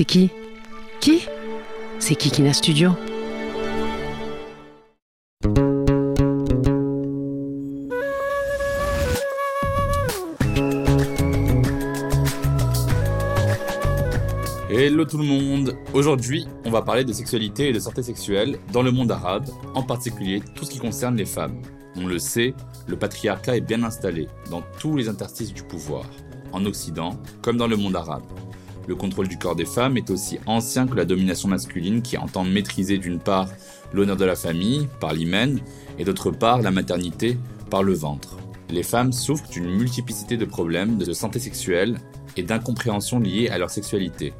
C'est qui? Qui? C'est Kikina Studio? Hello tout le monde Aujourd'hui, on va parler de sexualité et de santé sexuelle dans le monde arabe, en particulier tout ce qui concerne les femmes. On le sait, le patriarcat est bien installé dans tous les interstices du pouvoir, en Occident comme dans le monde arabe. Le contrôle du corps des femmes est aussi ancien que la domination masculine qui entend maîtriser d'une part l'honneur de la famille par l'hymen et d'autre part la maternité par le ventre. Les femmes souffrent d'une multiplicité de problèmes de santé sexuelle et d'incompréhension liées à leur sexualité.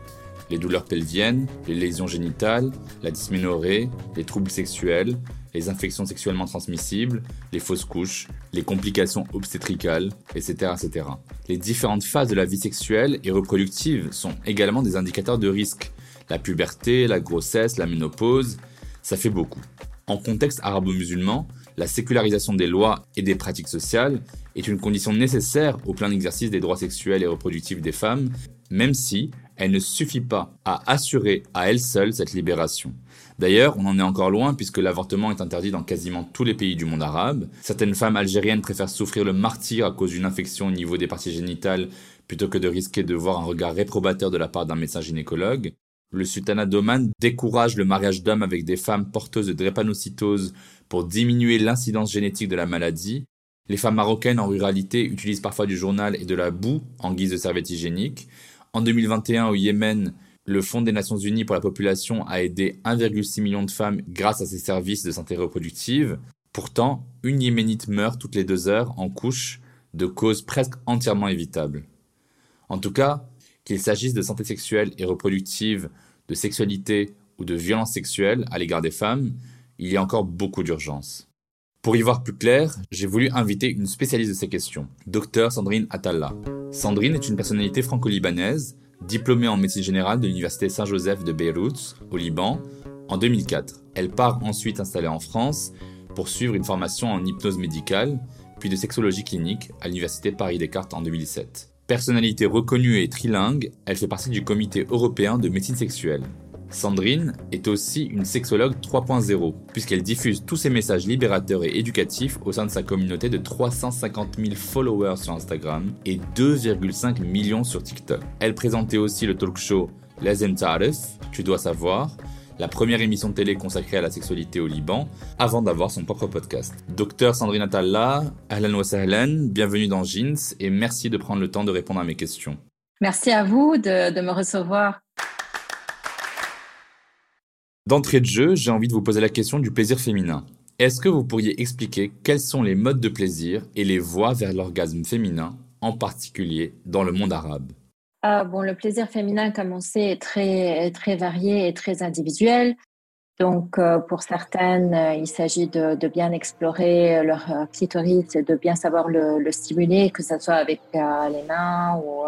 Les douleurs pelviennes, les lésions génitales, la dysménorrhée, les troubles sexuels, les infections sexuellement transmissibles, les fausses couches, les complications obstétricales, etc., etc. Les différentes phases de la vie sexuelle et reproductive sont également des indicateurs de risque. La puberté, la grossesse, la ménopause, ça fait beaucoup. En contexte arabo-musulman, la sécularisation des lois et des pratiques sociales est une condition nécessaire au plein exercice des droits sexuels et reproductifs des femmes, même si elle ne suffit pas à assurer à elle seule cette libération. D'ailleurs, on en est encore loin puisque l'avortement est interdit dans quasiment tous les pays du monde arabe. Certaines femmes algériennes préfèrent souffrir le martyr à cause d'une infection au niveau des parties génitales plutôt que de risquer de voir un regard réprobateur de la part d'un médecin gynécologue. Le sultanat d'Oman décourage le mariage d'hommes avec des femmes porteuses de drépanocytose pour diminuer l'incidence génétique de la maladie. Les femmes marocaines en ruralité utilisent parfois du journal et de la boue en guise de serviette hygiénique. En 2021, au Yémen, le Fonds des Nations Unies pour la population a aidé 1,6 million de femmes grâce à ses services de santé reproductive. Pourtant, une Yéménite meurt toutes les deux heures en couche de causes presque entièrement évitables. En tout cas, qu'il s'agisse de santé sexuelle et reproductive, de sexualité ou de violence sexuelle à l'égard des femmes, il y a encore beaucoup d'urgence. Pour y voir plus clair, j'ai voulu inviter une spécialiste de ces questions, Dr Sandrine Atalla. Sandrine est une personnalité franco-libanaise, diplômée en médecine générale de l'université Saint-Joseph de Beyrouth, au Liban, en 2004. Elle part ensuite s'installer en France pour suivre une formation en hypnose médicale, puis de sexologie clinique à l'université Paris-Descartes en 2007. Personnalité reconnue et trilingue, elle fait partie du comité européen de médecine sexuelle. Sandrine est aussi une sexologue 3.0, puisqu'elle diffuse tous ses messages libérateurs et éducatifs au sein de sa communauté de 350 000 followers sur Instagram et 2,5 millions sur TikTok. Elle présentait aussi le talk show Lazem Tarif, Tu dois savoir, la première émission télé consacrée à la sexualité au Liban, avant d'avoir son propre podcast. Docteur Sandrine Atalla, ahlan wa sahlan, bienvenue dans Jeans et merci de prendre le temps de répondre à mes questions. Merci à vous de me recevoir. D'entrée de jeu, j'ai envie de vous poser la question du plaisir féminin. Est-ce que vous pourriez expliquer quels sont les modes de plaisir et les voies vers l'orgasme féminin, en particulier dans le monde arabe? Ah, bon, le plaisir féminin, comme on sait, est très, très varié et très individuel. Donc, euh, pour certaines, euh, il s'agit de, bien explorer leur euh, clitoris et de bien savoir le, le stimuler, que ce soit avec les mains ou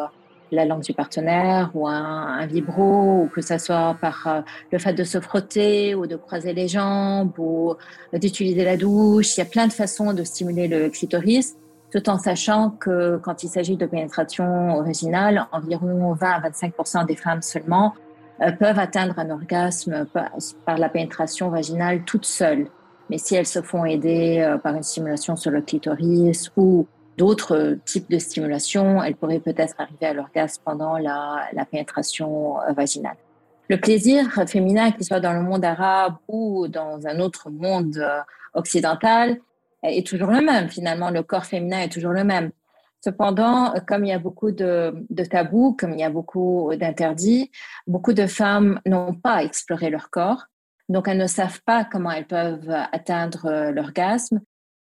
la langue du partenaire ou un, vibro, ou que ce soit par euh, le fait de se frotter ou de croiser les jambes ou d'utiliser la douche. Il y a plein de façons de stimuler le clitoris, tout en sachant que quand il s'agit de pénétration originale, environ 20 à 25 des femmes seulement euh, peuvent atteindre un orgasme par, la pénétration vaginale toute seule. Mais si elles se font aider euh, par une stimulation sur le clitoris ou d'autres types de stimulation, elles pourraient peut-être arriver à l'orgasme pendant la, pénétration euh, vaginale. Le plaisir féminin, qu'il soit dans le monde arabe ou dans un autre monde euh, occidental, est toujours le même. Finalement, le corps féminin est toujours le même. Cependant, comme il y a beaucoup de, tabous, comme il y a beaucoup d'interdits, beaucoup de femmes n'ont pas exploré leur corps. Donc, elles ne savent pas comment elles peuvent atteindre euh, l'orgasme.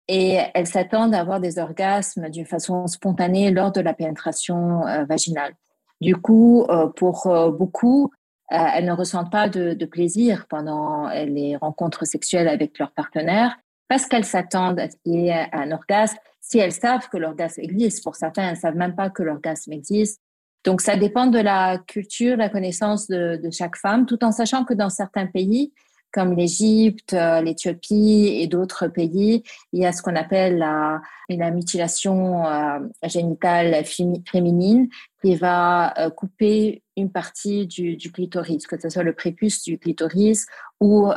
Et elles s'attendent à avoir des orgasmes d'une façon spontanée lors de la pénétration vaginale. Du coup, pour beaucoup, elles ne ressentent pas de, plaisir pendant les rencontres sexuelles avec leur partenaire parce qu'elles s'attendent à qu'il y ait un orgasme. Si elles savent que l'orgasme existe, pour certains, elles ne savent même pas que l'orgasme existe. Donc, ça dépend de la culture, la connaissance de chaque femme, tout en sachant que dans certains pays, comme l'Égypte, euh, l'Éthiopie et d'autres pays, il y a ce qu'on appelle la, la mutilation euh, génitale féminine qui va euh, couper une partie du, clitoris, que ce soit le prépuce du clitoris ou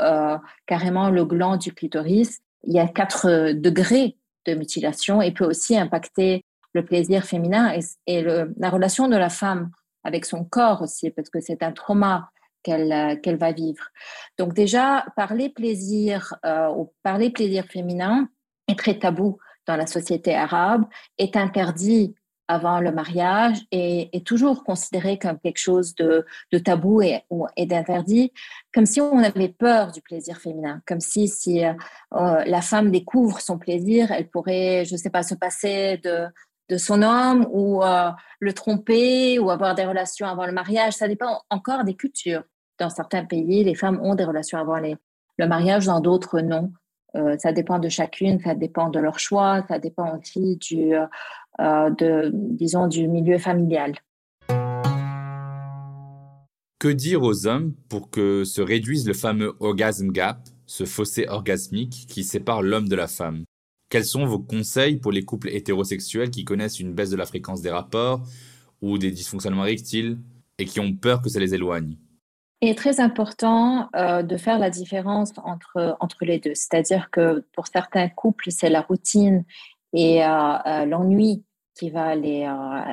carrément le gland du clitoris. Il y a quatre degrés de mutilation et peut aussi impacter le plaisir féminin et, la relation de la femme avec son corps aussi, parce que c'est un trauma qu'elle qu'elle va vivre. Donc déjà, parler plaisir euh, ou parler plaisir féminin est très tabou dans la société arabe, est interdit avant le mariage et est toujours considéré comme quelque chose de, tabou et, d'interdit, comme si on avait peur du plaisir féminin, comme si si euh, la femme découvre son plaisir, elle pourrait, je ne sais pas, se passer de, son homme ou euh, le tromper ou avoir des relations avant le mariage. Ça dépend encore des cultures. Dans certains pays, les femmes ont des relations avant les, le mariage, dans d'autres, non. Euh, ça dépend de chacune, ça dépend de leur choix, ça dépend aussi du, euh, disons, du milieu familial. Que dire aux hommes pour que se réduise le fameux orgasm gap, ce fossé orgasmique qui sépare l'homme de la femme? Quels sont vos conseils pour les couples hétérosexuels qui connaissent une baisse de la fréquence des rapports ou des dysfonctionnements rectiles et qui ont peur que ça les éloigne? Il est très important euh, de faire la différence entre, entre les deux. C'est-à-dire que pour certains couples, c'est la routine et euh, euh, l'ennui qui va les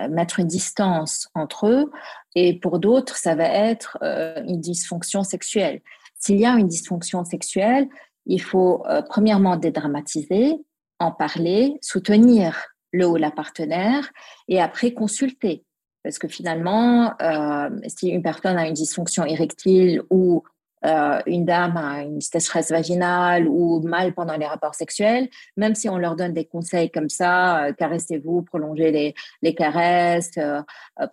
mettre une distance entre eux. Et pour d'autres, ça va être une dysfonction sexuelle. S'il y a une dysfonction sexuelle, il faut premièrement dédramatiser, en parler, soutenir le ou la partenaire et après consulter parce que finalement, euh, si une personne a une dysfonction érectile ou euh, une dame a une sécheresse vaginale ou mal pendant les rapports sexuels, même si on leur donne des conseils comme ça, euh, caressez-vous, prolongez les, les caresses,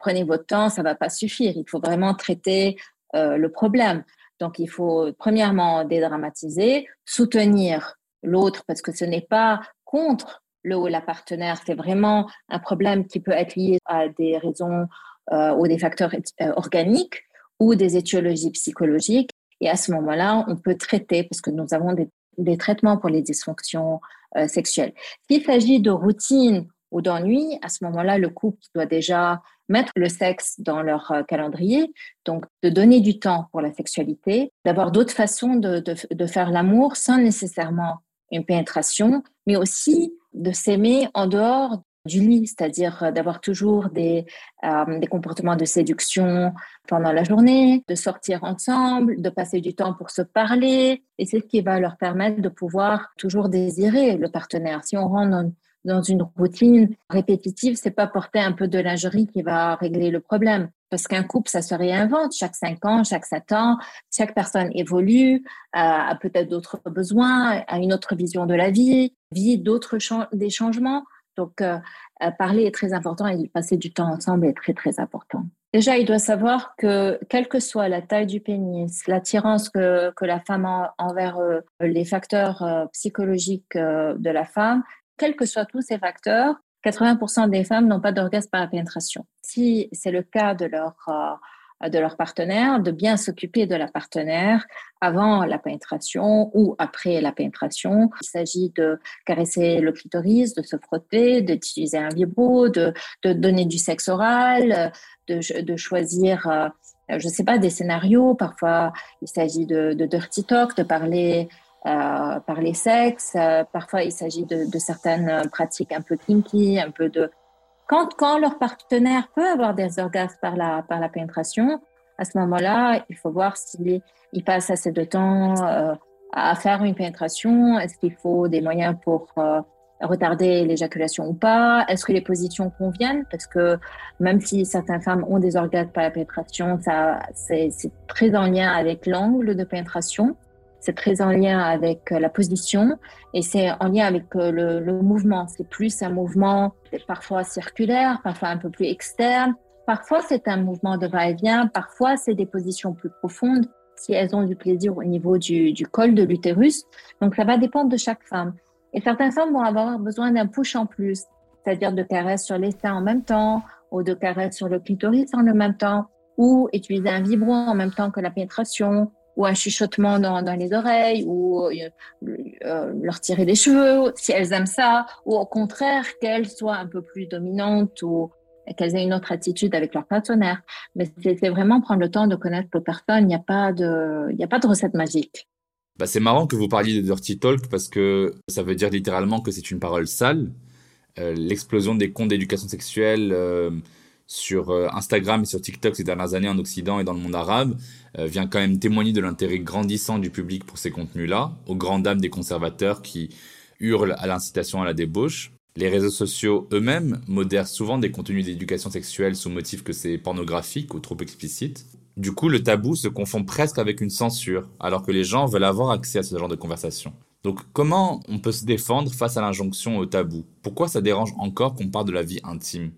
prenez votre temps, ça va pas suffire. Il faut vraiment traiter le problème. Donc, il faut premièrement dédramatiser, soutenir l'autre parce que ce n'est pas contre le ou la partenaire, c'est vraiment un problème qui peut être lié à des raisons euh, ou des facteurs euh, organiques ou des étiologies psychologiques. Et à ce moment-là, on peut traiter, parce que nous avons des, des traitements pour les dysfonctions euh, sexuelles. S'il s'agit de routine ou d'ennui, à ce moment-là, le couple doit déjà mettre le sexe dans leur calendrier, donc de donner du temps pour la sexualité, d'avoir d'autres façons de, de faire l'amour sans nécessairement une pénétration, mais aussi de s'aimer en dehors du lit, c'est-à-dire euh, d'avoir toujours des, euh, des comportements de séduction pendant la journée, de sortir ensemble, de passer du temps pour se parler. Et c'est ce qui va leur permettre de pouvoir toujours désirer le partenaire. Si on rentre dans, dans une routine répétitive, c'est pas porter un peu de lingerie qui va régler le problème. Parce qu'un couple, ça se réinvente chaque cinq ans, chaque sept ans. Chaque personne évolue, a peut-être d'autres besoins, a une autre vision de la vie, vit d'autres des changements. Donc, euh, euh, parler est très important et passer du temps ensemble est très, très important. Déjà, il doit savoir que, quelle que soit la taille du pénis, l'attirance que, que la femme a envers euh, les facteurs euh, psychologiques euh, de la femme, quels que soient tous ces facteurs, 80% des femmes n'ont pas d'orgasme par la pénétration. Si c'est le cas de leur, euh, de leur partenaire, de bien s'occuper de la partenaire avant la pénétration ou après la pénétration. Il s'agit de caresser le clitoris, de se frotter, d'utiliser un vibro, de, de donner du sexe oral, de, de choisir, euh, je ne sais pas, des scénarios. Parfois, il s'agit de, de dirty talk, de parler par les sexes. Euh, parfois, il s'agit de, certaines pratiques un peu kinky, un peu de... Quand, quand leur partenaire peut avoir des orgasmes par la, par la pénétration, à ce moment-là, il faut voir s'il il passe assez de temps euh, à faire une pénétration. Est-ce qu'il faut des moyens pour euh, retarder l'éjaculation ou pas? Est-ce que les positions conviennent? Parce que même si certaines femmes ont des orgasmes par la pénétration, ça, c'est très en lien avec l'angle de pénétration. C'est très en lien avec la position et c'est en lien avec le, le mouvement. C'est plus un mouvement parfois circulaire, parfois un peu plus externe. Parfois, c'est un mouvement de va-et-vient. Parfois, c'est des positions plus profondes si elles ont du plaisir au niveau du, col de l'utérus. Donc, ça va dépendre de chaque femme. Et certaines femmes vont avoir besoin d'un push en plus, c'est-à-dire de caresses sur les seins en même temps, ou de caresses sur le clitoris en même temps, ou utiliser un vibro en même temps que la pénétration, ou un chuchotement dans, dans les oreilles, ou euh, euh, leur tirer les cheveux, si elles aiment ça, ou au contraire qu'elles soient un peu plus dominantes ou qu'elles aient une autre attitude avec leur partenaire. Mais c'est vraiment prendre le temps de connaître les personnes. Il n'y a pas de, a pas de recette magique. Bah, c'est marrant que vous parliez de dirty talk parce que ça veut dire littéralement que c'est une parole sale. Euh, l'explosion des comptes d'éducation sexuelle sur euh, Instagram et sur TikTok ces dernières années en Occident et dans le monde arabe vient quand même témoigner de l'intérêt grandissant du public pour ces contenus-là, aux grandes dames des conservateurs qui hurlent à l'incitation à la débauche. Les réseaux sociaux eux-mêmes modèrent souvent des contenus d'éducation sexuelle sous motif que c'est pornographique ou trop explicite. Du coup, le tabou se confond presque avec une censure, alors que les gens veulent avoir accès à ce genre de conversation. Donc comment on peut se défendre face à l'injonction au tabou? Pourquoi ça dérange encore qu'on parle de la vie intime?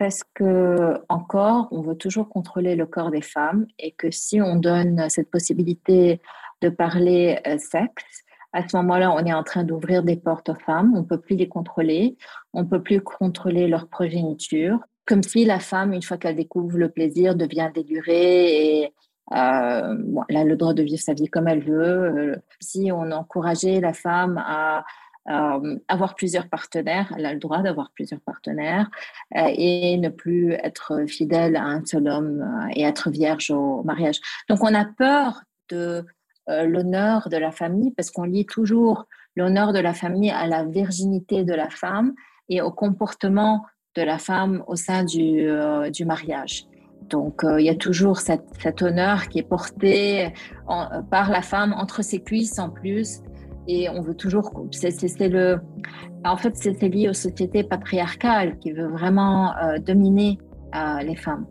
Parce que encore, on veut toujours contrôler le corps des femmes et que si on donne cette possibilité de parler euh, sexe, à ce moment-là, on est en train d'ouvrir des portes aux femmes. On ne peut plus les contrôler. On ne peut plus contrôler leur progéniture. Comme si la femme, une fois qu'elle découvre le plaisir, devient délurée et euh, elle a le droit de vivre sa vie comme elle veut. Euh, si on encourageait la femme à avoir plusieurs partenaires, elle a le droit d'avoir plusieurs partenaires euh, et ne plus être fidèle à un seul homme et être vierge au mariage. Donc on a peur de l'honneur de la famille parce qu'on lie toujours l'honneur de la famille à la virginité de la femme et au comportement de la femme au sein du, du mariage. Donc, euh, il y a toujours cet honneur qui est porté par la femme entre ses cuisses en plus. Et on veut toujours. C'est le. En fait, c'est lié aux sociétés patriarcales qui veulent vraiment euh, dominer euh, les femmes.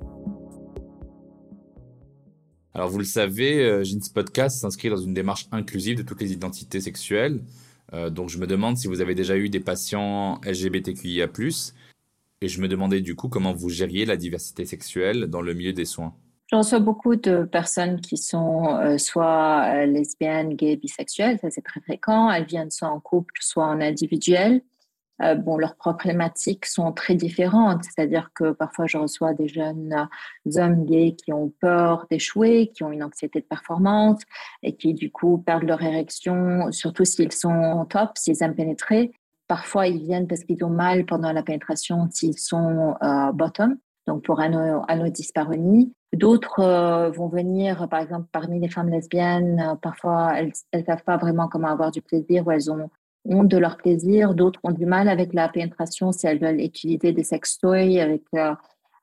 Alors, vous le savez, Jeans Podcast s'inscrit dans une démarche inclusive de toutes les identités sexuelles. donc, je me demande si vous avez déjà eu des patients LGBTQIA et je me demandais du coup comment vous gériez la diversité sexuelle dans le milieu des soins. Je reçois beaucoup de personnes qui sont euh, soit euh, lesbiennes, gays, bisexuelles, ça c'est très fréquent. Elles viennent soit en couple, soit en individuel. Euh, bon, leurs problématiques sont très différentes, c'est-à-dire que parfois je reçois des jeunes hommes gays qui ont peur d'échouer, qui ont une anxiété de performance et qui du coup perdent leur érection, surtout s'ils sont top, s'ils aiment pénétrer. Parfois, ils viennent parce qu'ils ont mal pendant la pénétration s'ils sont euh, bottom, donc pour anodysparonie. D'autres euh, vont venir, par exemple, parmi les femmes lesbiennes, euh, parfois elles ne savent pas vraiment comment avoir du plaisir ou elles ont honte de leur plaisir. D'autres ont du mal avec la pénétration si elles veulent utiliser des sextoys avec,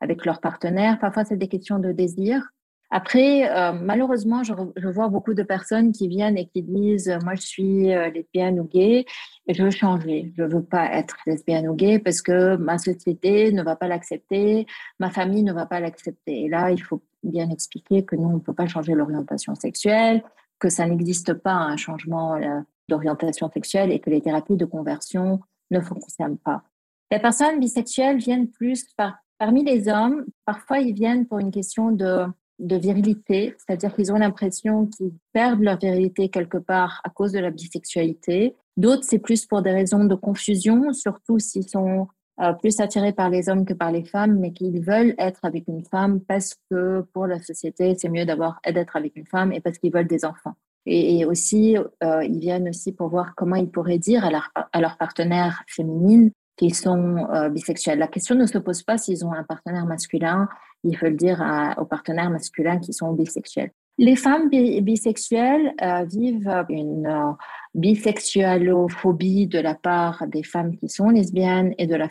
avec leur partenaire. Parfois, c'est des questions de désir. Après, euh, malheureusement, je, vois beaucoup de personnes qui viennent et qui disent Moi, je suis euh, lesbienne ou gay et je veux changer. Je veux pas être lesbienne ou gay parce que ma société ne va pas l'accepter, ma famille ne va pas l'accepter. Et là, il faut bien expliquer que nous, on ne peut pas changer l'orientation sexuelle, que ça n'existe pas un changement euh, d'orientation sexuelle et que les thérapies de conversion ne fonctionnent pas. Les personnes bisexuelles viennent plus par, parmi les hommes. Parfois, ils viennent pour une question de de virilité, c'est-à-dire qu'ils ont l'impression qu'ils perdent leur virilité quelque part à cause de la bisexualité. D'autres, c'est plus pour des raisons de confusion, surtout s'ils sont euh, plus attirés par les hommes que par les femmes, mais qu'ils veulent être avec une femme parce que pour la société, c'est mieux d'avoir d'être avec une femme et parce qu'ils veulent des enfants. Et, aussi, euh, ils viennent aussi pour voir comment ils pourraient dire à leur, à leur partenaire féminine qu'ils sont euh, bisexuels. La question ne se pose pas s'ils ont un partenaire masculin il faut le dire aux partenaires masculins qui sont bisexuels. Les femmes bisexuelles euh, vivent une euh, bisexualophobie de la part des femmes qui sont lesbiennes et de la,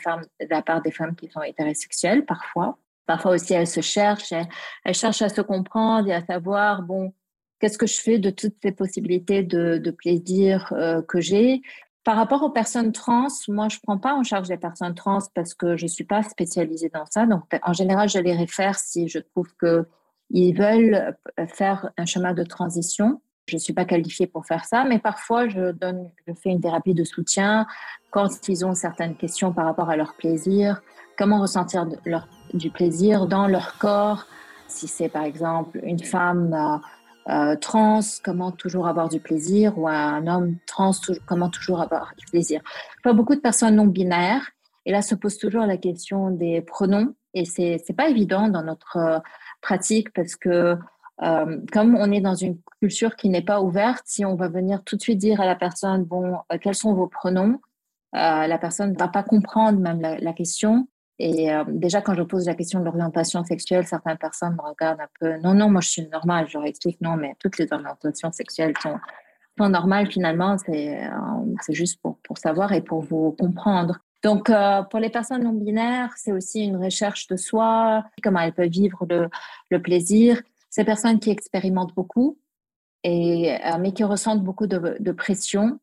part des femmes qui sont hétérosexuelles parfois. Parfois aussi, elles se cherchent, elles, cherchent à se comprendre et à savoir, bon, qu'est-ce que je fais de toutes ces possibilités de, plaisir que j'ai? Par rapport aux personnes trans, moi, je prends pas en charge les personnes trans parce que je suis pas spécialisée dans ça. Donc, en général, je les réfère si je trouve que ils veulent faire un chemin de transition. je ne suis pas qualifiée pour faire ça, mais parfois je, fais une thérapie de soutien quand ils ont certaines questions par rapport à leur plaisir, comment ressentir du plaisir dans leur corps? Si c'est par exemple une femme euh, trans, comment toujours avoir du plaisir, ou un homme trans, comment toujours avoir du plaisir. Pas beaucoup de personnes non binaires, et là se pose toujours la question des pronoms, et c'est c'est pas évident dans notre euh, pratique parce que euh, comme on est dans une culture qui n'est pas ouverte, si on va venir tout de suite dire à la personne, bon, quels sont vos pronoms, la personne ne va pas comprendre même la question. Et euh, déjà, quand je pose la question de l'orientation sexuelle, certaines personnes me regardent un peu, non, non, moi je suis normale. Je leur explique, non, mais toutes les orientations sexuelles sont, sont normales finalement. C'est euh, juste pour, pour savoir et pour vous comprendre. Donc, euh, pour les personnes non binaires, c'est aussi une recherche de soi, comment elles peuvent vivre le, le plaisir, ces personnes qui expérimentent beaucoup, et, euh, mais qui ressentent beaucoup de, de pression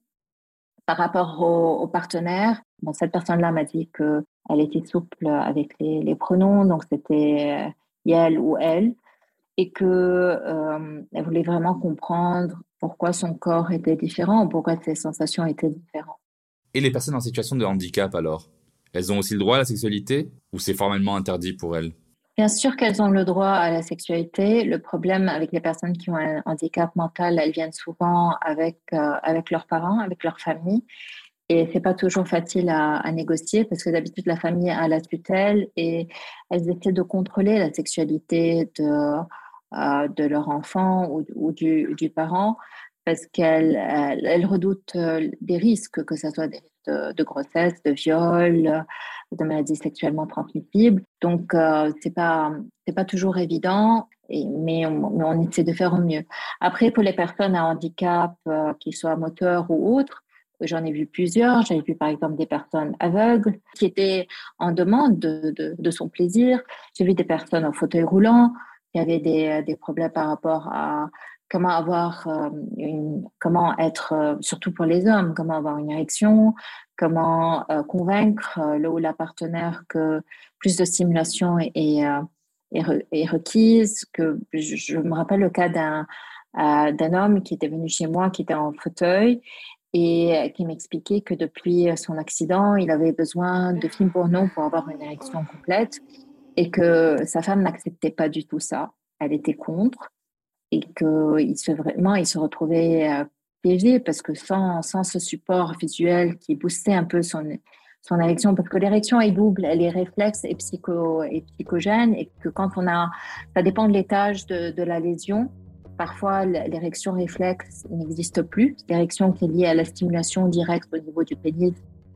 par rapport aux au partenaires. Bon, cette personne-là m'a dit qu'elle était souple avec les, les pronoms, donc c'était euh, elle ou elle, et qu'elle euh, voulait vraiment comprendre pourquoi son corps était différent ou pourquoi ses sensations étaient différentes. Et les personnes en situation de handicap alors? Elles ont aussi le droit à la sexualité ou c'est formellement interdit pour elles? Bien sûr qu'elles ont le droit à la sexualité. Le problème avec les personnes qui ont un handicap mental, elles viennent souvent avec, euh, avec leurs parents, avec leur famille. Et c'est pas toujours facile à, négocier parce que d'habitude, la famille a la tutelle et elles essaient de contrôler la sexualité de, euh, de leur enfant ou, du, du parent parce qu'elles elles, redoutent euh, des risques, que ce soit des risques de, grossesse, de viol, de maladies sexuellement transmissibles. Donc, euh, c'est pas pas toujours évident, et, mais, on, mais, on, essaie de faire au mieux. Après, pour les personnes à handicap, euh, qu'ils soient moteurs ou autres, j'en ai vu plusieurs. J'avais vu par exemple des personnes aveugles qui étaient en demande de, de, de son plaisir. J'ai vu des personnes en fauteuil roulant qui avaient des, des problèmes par rapport à comment avoir euh, une, comment être, euh, surtout pour les hommes, comment avoir une érection, comment euh, convaincre euh, le ou la partenaire que plus de stimulation est, est, euh, est, requise. Que je, je, me rappelle le cas d'un euh, d'un homme qui était venu chez moi, qui était en fauteuil et qui m'expliquait que depuis son accident, il avait besoin de films porno pour avoir une érection complète et que sa femme n'acceptait pas du tout ça. Elle était contre et qu'il se vraiment il se retrouvait euh, piégé parce que sans, sans ce support visuel qui boostait un peu son, son érection, parce que l'érection est double, elle est réflexe et, psycho, et psychogène, et que quand on a, ça dépend de l'étage de la lésion, parfois l'érection réflexe n'existe plus, l'érection qui est liée à la stimulation directe au niveau du pénis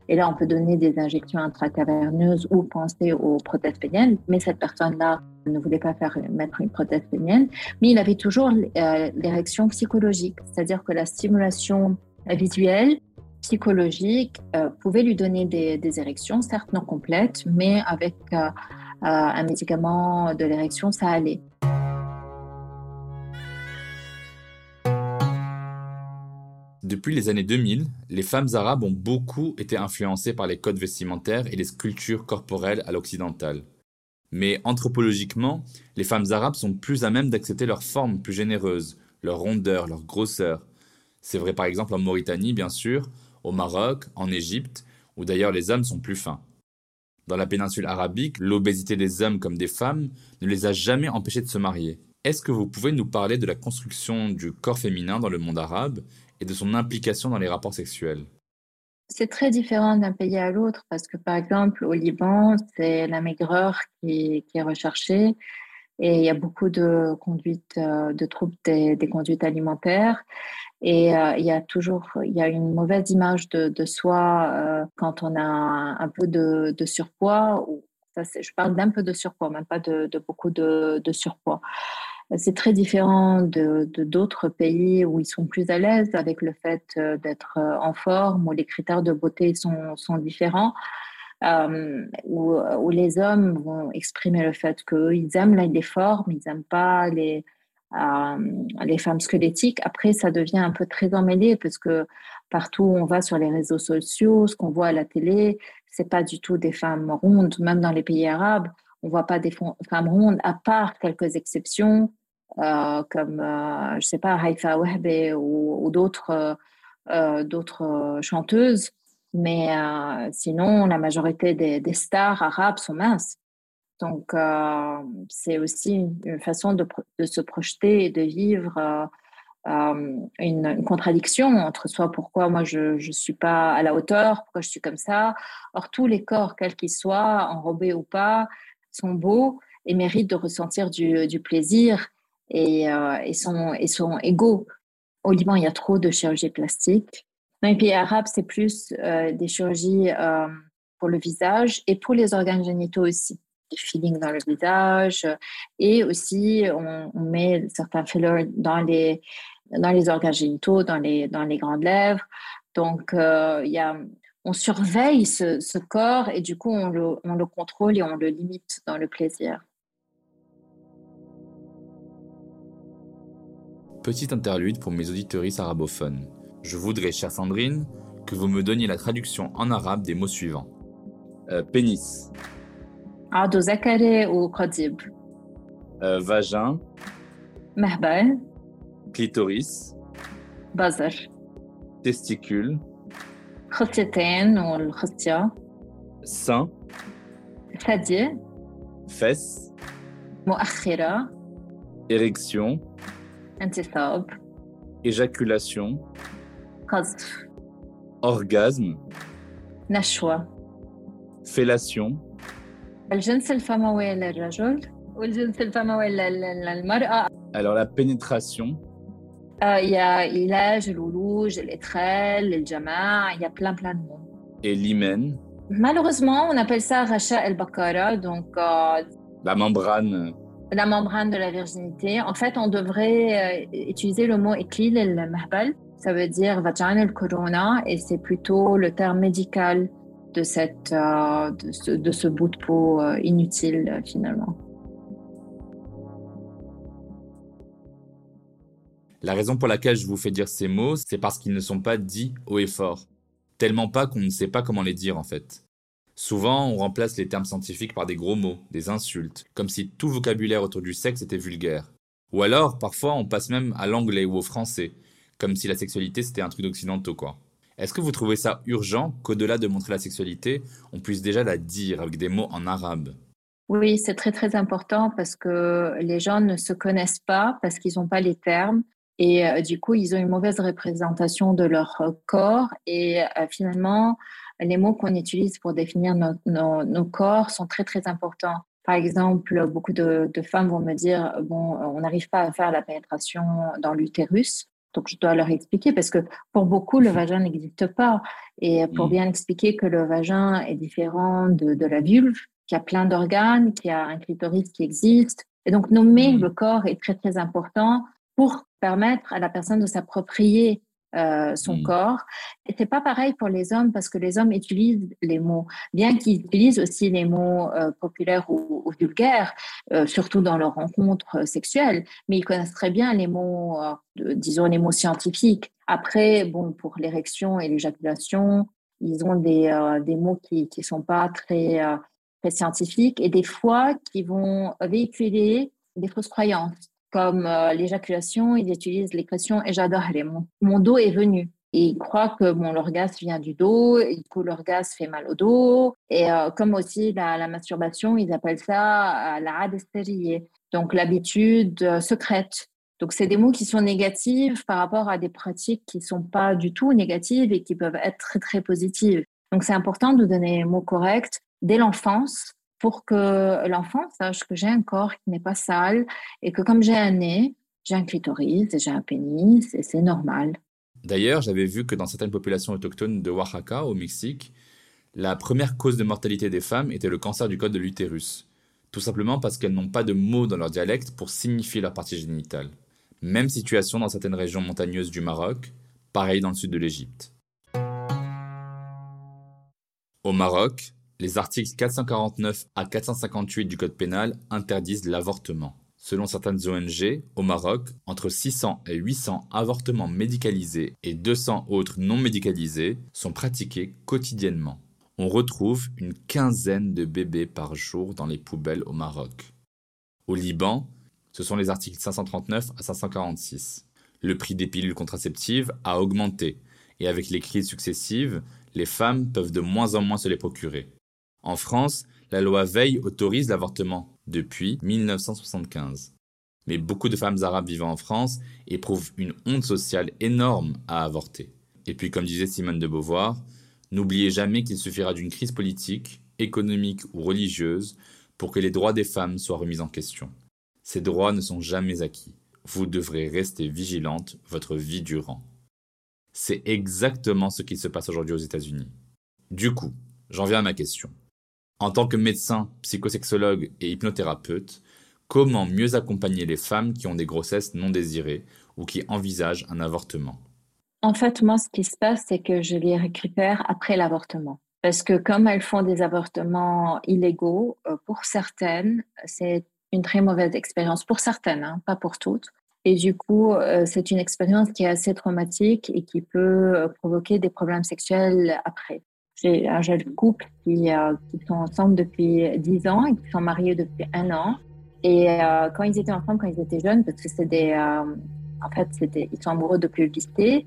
et là, on peut donner des injections intracaverneuses ou penser aux prothèses péniennes. Mais cette personne-là ne voulait pas faire mettre une prothèse pénienne. Mais il avait toujours euh, l'érection psychologique, c'est-à-dire que la stimulation visuelle, psychologique, euh, pouvait lui donner des, érections, certes non complètes, mais avec euh, un médicament de l'érection, ça allait. Depuis les années 2000, les femmes arabes ont beaucoup été influencées par les codes vestimentaires et les sculptures corporelles à l'occidental. Mais anthropologiquement, les femmes arabes sont plus à même d'accepter leur forme plus généreuse, leur rondeur, leur grosseur. C'est vrai par exemple en Mauritanie, bien sûr, au Maroc, en Égypte, où d'ailleurs les hommes sont plus fins. Dans la péninsule arabique, l'obésité des hommes comme des femmes ne les a jamais empêchés de se marier. Est-ce que vous pouvez nous parler de la construction du corps féminin dans le monde arabe et de son implication dans les rapports sexuels C'est très différent d'un pays à l'autre parce que, par exemple, au Liban, c'est la maigreur qui, est recherchée et il y a beaucoup de conduites, euh, de troubles des, conduites alimentaires. Et euh, il y a toujours il y a une mauvaise image de, soi euh, quand on a un, peu de, surpoids. Ou, ça, je parle d'un peu de surpoids, même pas de, beaucoup de surpoids. C'est très différent de d'autres pays où ils sont plus à l'aise avec le fait euh, d'être euh, en forme, où les critères de beauté sont, sont différents, euh, où, les hommes vont exprimer le fait qu'ils aiment les formes, ils n'aiment pas les, les femmes squelettiques. Après, ça devient un peu très emmêlé parce que partout où on va sur les réseaux sociaux, ce qu'on voit à la télé, c'est pas du tout des femmes rondes, même dans les pays arabes on voit pas des femmes rondes, à part quelques exceptions, comme, je sais pas, Haïfa Wahbe ou, d'autres d'autres chanteuses. Mais sinon, la majorité des, stars arabes sont minces. Donc, c'est aussi une, façon de, se projeter et de vivre euh, une, contradiction entre soi, pourquoi moi je ne suis pas à la hauteur, pourquoi je suis comme ça. Or, tous les corps, quels qu'ils soient, enrobés ou pas, sont beaux et méritent de ressentir du, plaisir et, euh, et, sont, et sont égaux. Au Liban, il y a trop de chirurgie plastique. Dans les pays arabes, c'est plus euh, des chirurgies pour le visage et pour les organes génitaux aussi des feelings dans le visage et aussi on, on met certains fillers dans les dans les organes génitaux, dans les, dans les grandes lèvres. Donc, euh, il y a, on surveille ce, ce, corps et du coup, on le, on le contrôle et on le limite dans le plaisir. Petite interlude pour mes auditeuristes arabophones. Je voudrais, chère Sandrine, que vous me donniez la traduction en arabe des mots suivants. Euh, pénis. ou euh, Vagin. Mahbal clitoris, bazar, testicule, خصيتين والخصية sein, ثدي fesse, مؤخرة érection, انتصاب éjaculation, قذف orgasme, نشوة fellation, الجنس الفموي للرجل والجنس الفموي للمرأة Alors la pénétration, euh, il y a l'âge, l'oulouj, l'étrel, le jama, il y a plein plein de mots. Et l'hymen? Malheureusement, on appelle ça racha el bakara, donc euh, la membrane. La membrane de la virginité. En fait, on devrait euh, utiliser le mot eklil el mahbal. Ça veut dire vagin el corona et c'est plutôt le terme médical de, cette, de ce, de, ce, bout de peau inutile finalement. La raison pour laquelle je vous fais dire ces mots, c'est parce qu'ils ne sont pas dits haut et fort. Tellement pas qu'on ne sait pas comment les dire en fait. Souvent, on remplace les termes scientifiques par des gros mots, des insultes, comme si tout vocabulaire autour du sexe était vulgaire. Ou alors, parfois, on passe même à l'anglais ou au français, comme si la sexualité c'était un truc d'occidentaux quoi. Est-ce que vous trouvez ça urgent qu'au-delà de montrer la sexualité, on puisse déjà la dire avec des mots en arabe? Oui, c'est très très important parce que les gens ne se connaissent pas, parce qu'ils n'ont pas les termes, et euh, du coup, ils ont une mauvaise représentation de leur euh, corps. Et euh, finalement, les mots qu'on utilise pour définir nos, nos, corps sont très, très importants. Par exemple, beaucoup de, de femmes vont me dire, bon, on n'arrive pas à faire la pénétration dans l'utérus. Donc, je dois leur expliquer parce que pour beaucoup, le vagin n'existe pas. Et pour mmh. bien expliquer que le vagin est différent de, de la vulve, qu'il y a plein d'organes, qu'il y a un clitoris qui existe. Et donc, nommer mmh. le corps est très, très important pour permettre à la personne de s'approprier euh, son mmh. corps. Et c'est pas pareil pour les hommes parce que les hommes utilisent les mots, bien qu'ils utilisent aussi les mots euh, populaires ou, vulgaires, euh, surtout dans leurs rencontres sexuelles, mais ils connaissent très bien les mots, disons les mots scientifiques. Après, bon, pour l'érection et l'éjaculation, ils ont des, des mots qui qui sont pas très très scientifiques et des fois qui vont véhiculer des fausses croyances comme euh, l'éjaculation, ils utilisent l'expression mon, mon dos est venu. Ils croient que bon, l'orgasme vient du dos, et du coup l'orgasme fait mal au dos. Et euh, comme aussi la, masturbation, ils appellent ça euh, la adestérie, donc l'habitude secrète. Donc c'est des mots qui sont négatifs par rapport à des pratiques qui sont pas du tout négatives et qui peuvent être très très positives. Donc c'est important de donner les mots corrects dès l'enfance pour que l'enfant sache que j'ai un corps qui n'est pas sale et que comme j'ai un nez, j'ai un clitoris et j'ai un pénis et c'est normal. D'ailleurs, j'avais vu que dans certaines populations autochtones de Oaxaca, au Mexique, la première cause de mortalité des femmes était le cancer du col de l'utérus. Tout simplement parce qu'elles n'ont pas de mots dans leur dialecte pour signifier leur partie génitale. Même situation dans certaines régions montagneuses du Maroc, pareil dans le sud de l'Égypte. Au Maroc, les articles 449 à 458 du Code pénal interdisent l'avortement. Selon certaines ONG, au Maroc, entre 600 et 800 avortements médicalisés et 200 autres non médicalisés sont pratiqués quotidiennement. On retrouve une quinzaine de bébés par jour dans les poubelles au Maroc. Au Liban, Ce sont les articles 539 à 546. Le prix des pilules contraceptives a augmenté, et avec les crises successives, les femmes peuvent de moins en moins se les procurer. En France, la loi Veil autorise l'avortement depuis 1975. Mais beaucoup de femmes arabes vivant en France éprouvent une honte sociale énorme à avorter. Et puis, comme disait Simone de Beauvoir, n'oubliez jamais qu'il suffira d'une crise politique, économique ou religieuse pour que les droits des femmes soient remis en question. Ces droits ne sont jamais acquis. Vous devrez rester vigilante votre vie durant. C'est exactement ce qui se passe aujourd'hui aux États-Unis. Du coup, j'en viens à ma question. En tant que médecin, psychosexologue et hypnothérapeute, comment mieux accompagner les femmes qui ont des grossesses non désirées ou qui envisagent un avortement? En fait, moi, ce qui se passe, c'est que je les récupère après l'avortement. Parce que comme elles font des avortements illégaux, euh, pour certaines, c'est une très mauvaise expérience. Pour certaines, hein, pas pour toutes. Et du coup, euh, c'est une expérience qui est assez traumatique et qui peut euh, provoquer des problèmes sexuels après. J'ai un jeune couple qui, qui sont ensemble depuis 10 ans et qui sont mariés depuis un an. Et quand ils étaient ensemble, quand ils étaient jeunes, parce que c'est des, en fait, ils sont amoureux le lycée.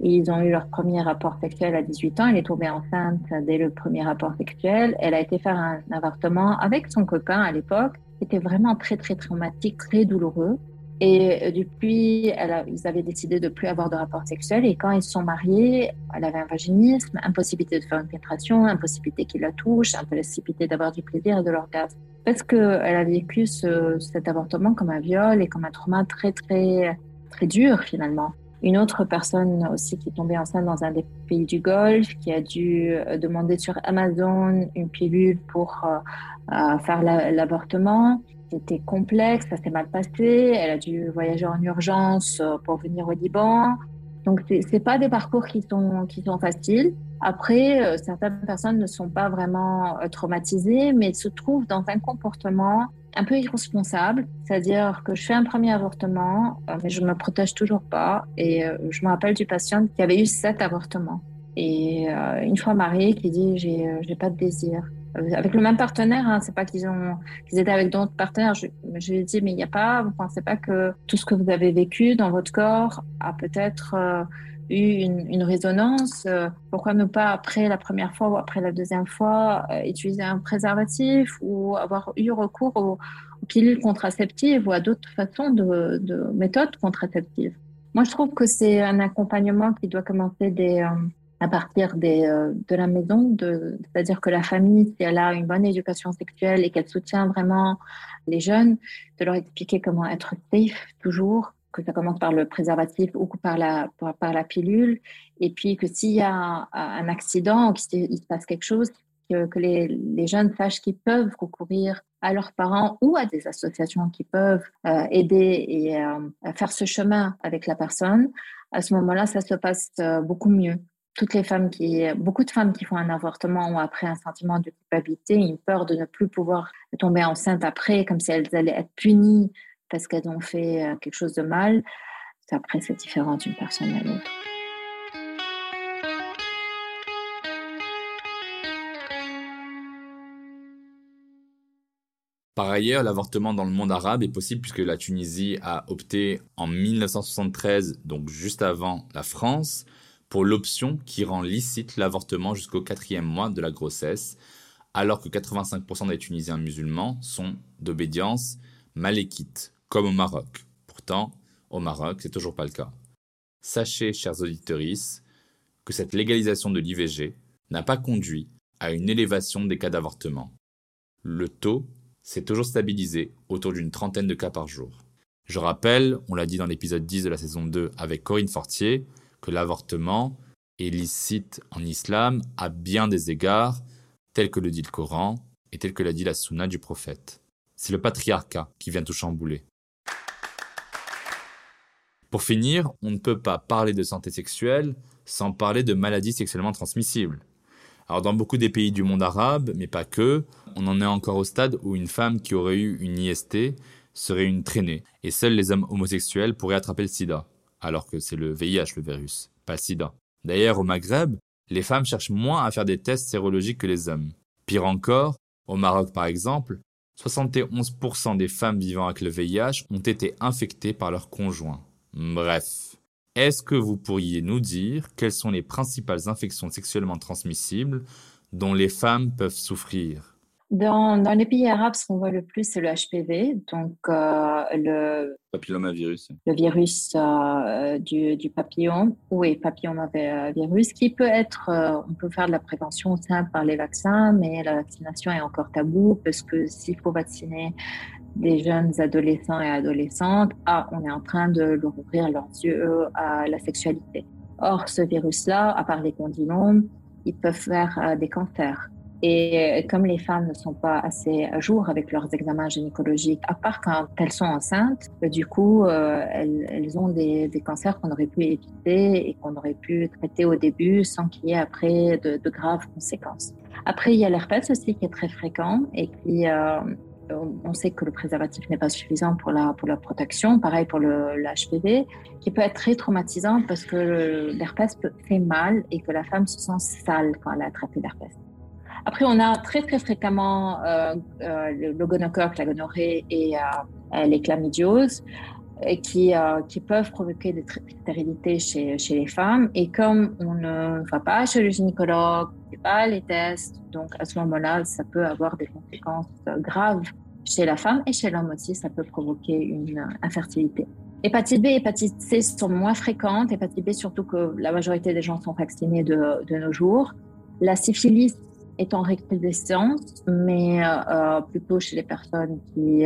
ils ont eu leur premier rapport sexuel à 18 ans. Elle est tombée enceinte dès le premier rapport sexuel. Elle a été faire un avortement avec son copain à l'époque. C'était vraiment très, très traumatique, très douloureux. Et euh, depuis, ils avaient décidé de plus avoir de rapport sexuel. Et quand ils se sont mariés, elle avait un vaginisme, impossibilité de faire une pénétration, impossibilité qu'il la touche, impossibilité d'avoir du plaisir et de l'orgasme. Parce qu'elle a vécu ce, cet avortement comme un viol et comme un trauma très, très très dur finalement. Une autre personne aussi qui est tombée enceinte dans un des pays du Golfe, qui a dû euh, demander sur Amazon une pilule pour euh, faire l'avortement. C'était complexe, ça s'est mal passé. Elle a dû voyager en urgence pour venir au Liban. Donc, ce pas des parcours qui sont, qui sont faciles. Après, certaines personnes ne sont pas vraiment traumatisées, mais se trouvent dans un comportement un peu irresponsable, c'est-à-dire que je fais un premier avortement, euh, mais je me protège toujours pas. Et euh, je me rappelle du patient qui avait eu sept avortements. Et euh, une fois marié, qui dit j'ai j'ai pas de désir. Avec le même partenaire, hein, c'est pas qu'ils ont qu'ils étaient avec d'autres partenaires. Je, lui ai dit mais il n'y a pas, vous pensez pas que tout ce que vous avez vécu dans votre corps a peut-être eu une, résonance, euh, pourquoi ne pas après la première fois ou après la deuxième fois euh, utiliser un préservatif ou avoir eu recours aux, pilules contraceptives ou à d'autres façons de, méthodes contraceptives? Moi, je trouve que c'est un accompagnement qui doit commencer euh, à partir de la maison, c'est-à-dire que la famille, si elle a une bonne éducation sexuelle et qu'elle soutient vraiment les jeunes, de leur expliquer comment être safe toujours, que ça commence par le préservatif ou par la, par, la pilule, et puis que s'il y a un, accident ou qu'il se passe quelque chose, que, les, jeunes sachent qu'ils peuvent recourir à leurs parents ou à des associations qui peuvent euh, aider et euh, faire ce chemin avec la personne, à ce moment-là, ça se passe euh, beaucoup mieux. Toutes les femmes qui, beaucoup de femmes qui font un avortement ont après un sentiment de culpabilité, une peur de ne plus pouvoir tomber enceinte après, comme si elles allaient être punies parce qu'elles ont fait euh, quelque chose de mal. Après, c'est différent d'une personne à l'autre. Par ailleurs, l'avortement dans le monde arabe est possible puisque la Tunisie a opté en 1973, donc juste avant la France, pour l'option qui rend licite l'avortement jusqu'au quatrième mois de la grossesse, alors que 85% des Tunisiens musulmans sont d'obédience malékite, comme au Maroc. Pourtant, au Maroc, c'est toujours pas le cas. Sachez, chers auditeurs, que cette légalisation de l'IVG n'a pas conduit à une élévation des cas d'avortement. Le taux s'est toujours stabilisé autour d'une trentaine de cas par jour. Je rappelle, on l'a dit dans l'épisode 10 de la saison 2 avec Corinne Fortier, que l'avortement est licite en islam à bien des égards, tel que le dit le Coran et tel que l'a dit la sunna du prophète. C'est le patriarcat qui vient tout chambouler. Pour finir, on ne peut pas parler de santé sexuelle sans parler de maladies sexuellement transmissibles. Alors dans beaucoup des pays du monde arabe, mais pas que, on en est encore au stade où une femme qui aurait eu une IST serait une traînée, et seuls les hommes homosexuels pourraient attraper le sida, alors que c'est le VIH le virus, pas le sida. D'ailleurs, au Maghreb, les femmes cherchent moins à faire des tests sérologiques que les hommes. Pire encore, au Maroc par exemple, 71% des femmes vivant avec le VIH ont été infectées par leur conjoint. Bref. Est-ce que vous pourriez nous dire quelles sont les principales infections sexuellement transmissibles dont les femmes peuvent souffrir? Dans, dans, les pays arabes, ce qu'on voit le plus, c'est le HPV, donc euh, le papillomavirus, le virus euh, du, du, papillon, oui, papillomavirus, qui peut être, euh, on peut faire de la prévention simple par les vaccins, mais la vaccination est encore tabou parce que s'il faut vacciner des jeunes adolescents et adolescentes, ah, on est en train de leur ouvrir leurs yeux à la sexualité. Or, ce virus-là, à part les condylomes, ils peuvent faire des cancers. Et comme les femmes ne sont pas assez à jour avec leurs examens gynécologiques, à part quand elles sont enceintes, euh, du coup, euh, elles, ont des, cancers qu'on aurait pu éviter et qu'on aurait pu traiter au début sans qu'il y ait après de, graves conséquences. Après, il y a l'herpès aussi qui est très fréquent et qui, euh, on sait que le préservatif n'est pas suffisant pour la, pour la protection. Pareil pour le, HPV, qui peut être très traumatisant parce que l'herpès fait mal et que la femme se sent sale quand elle a attrapé l'herpès. Après, on a très très fréquemment euh, euh, le gonocoque, la gonorrhée et euh, les chlamydioses qui, qui peuvent provoquer des stérilités chez, chez les femmes. Et comme on ne va pas chez le gynécologue, on ne fait pas les tests, donc à ce moment-là, ça peut avoir des conséquences graves chez la femme et chez l'homme aussi, ça peut provoquer une infertilité. Hépatite B et hépatite C sont moins fréquentes. Hépatite B, surtout que la majorité des gens sont vaccinés de, de nos jours. La syphilis est en recrudescence, mais euh, euh, plutôt chez les personnes qui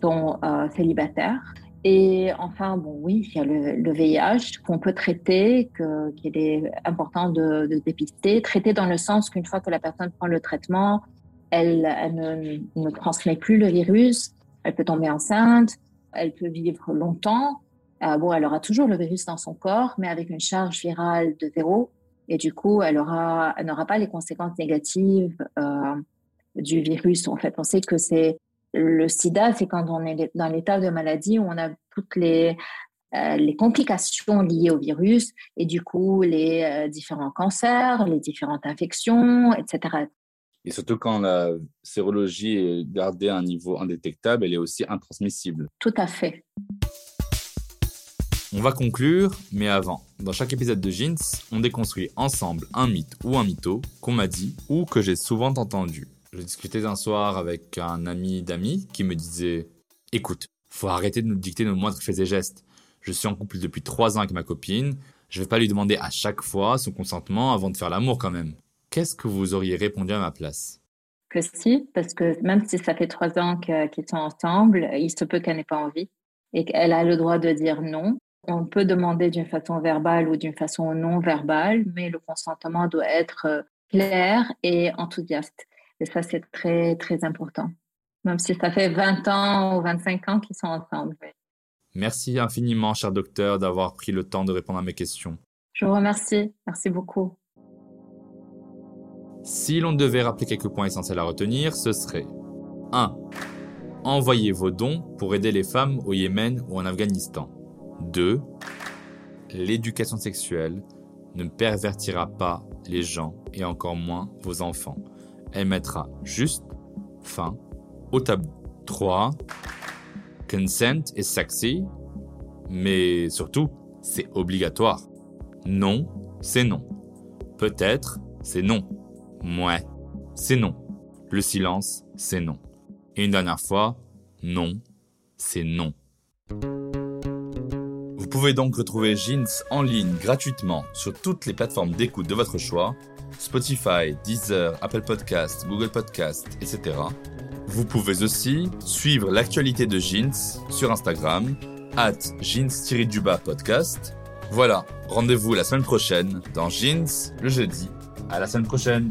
sont euh, célibataires. Et enfin, bon, oui, il y a le, VIH qu'on peut traiter, qu'il est important de, dépister. Traiter dans le sens qu'une fois que la personne prend le traitement, elle, ne, ne, transmet plus le virus, elle peut tomber enceinte, elle peut vivre longtemps. bon, elle aura toujours le virus dans son corps, mais avec une charge virale de zéro. Et du coup, elle aura, n'aura pas les conséquences négatives euh, du virus. En fait, on sait que c'est le SIDA, c'est quand on est dans l'état de maladie où on a toutes les euh, les complications liées au virus et du coup les euh, différents cancers, les différentes infections, etc. Et surtout quand la sérologie est gardée à un niveau indétectable, elle est aussi intransmissible. Tout à fait. On va conclure, mais avant, dans chaque épisode de Jeans, on déconstruit ensemble un mythe ou un mytho qu'on m'a dit ou que j'ai souvent entendu. Je discutais un soir avec un ami d'amis qui me disait Écoute, faut arrêter de nous dicter nos moindres faits et gestes. Je suis en couple depuis trois ans avec ma copine, je vais pas lui demander à chaque fois son consentement avant de faire l'amour quand même. Qu'est-ce que vous auriez répondu à ma place? Que si, parce que même si ça fait trois ans qu'ils sont ensemble, il se peut qu'elle n'ait pas envie et qu'elle a le droit de dire non on peut demander d'une façon verbale ou d'une façon non verbale, mais le consentement doit être euh, clair et enthousiaste. Et ça, c'est très, très important. Même si ça fait 20 ans ou 25 ans qu'ils sont ensemble. Merci infiniment, cher docteur, d'avoir pris le temps de répondre à mes questions. Je vous remercie. Merci beaucoup. Si l'on devait rappeler quelques points essentiels à retenir, ce serait 1. Envoyez vos dons pour aider les femmes au Yémen ou en Afghanistan. 2. L'éducation sexuelle ne pervertira pas les gens et encore moins vos enfants. Elle mettra juste fin au tabou. 3. Consent est sexy, mais surtout, c'est obligatoire. Non, c'est non. Peut-être, c'est non. Mouais, c'est non. Le silence, c'est non. Et une dernière fois, non, c'est non. Vous pouvez donc retrouver Jeans en ligne gratuitement sur toutes les plateformes d'écoute de votre choix, Spotify, Deezer, Apple Podcasts, Google Podcasts, etc. Vous pouvez aussi suivre l'actualité de Jeans sur Instagram, at podcast. Voilà, rendez-vous la semaine prochaine dans Jeans le jeudi. À la semaine prochaine!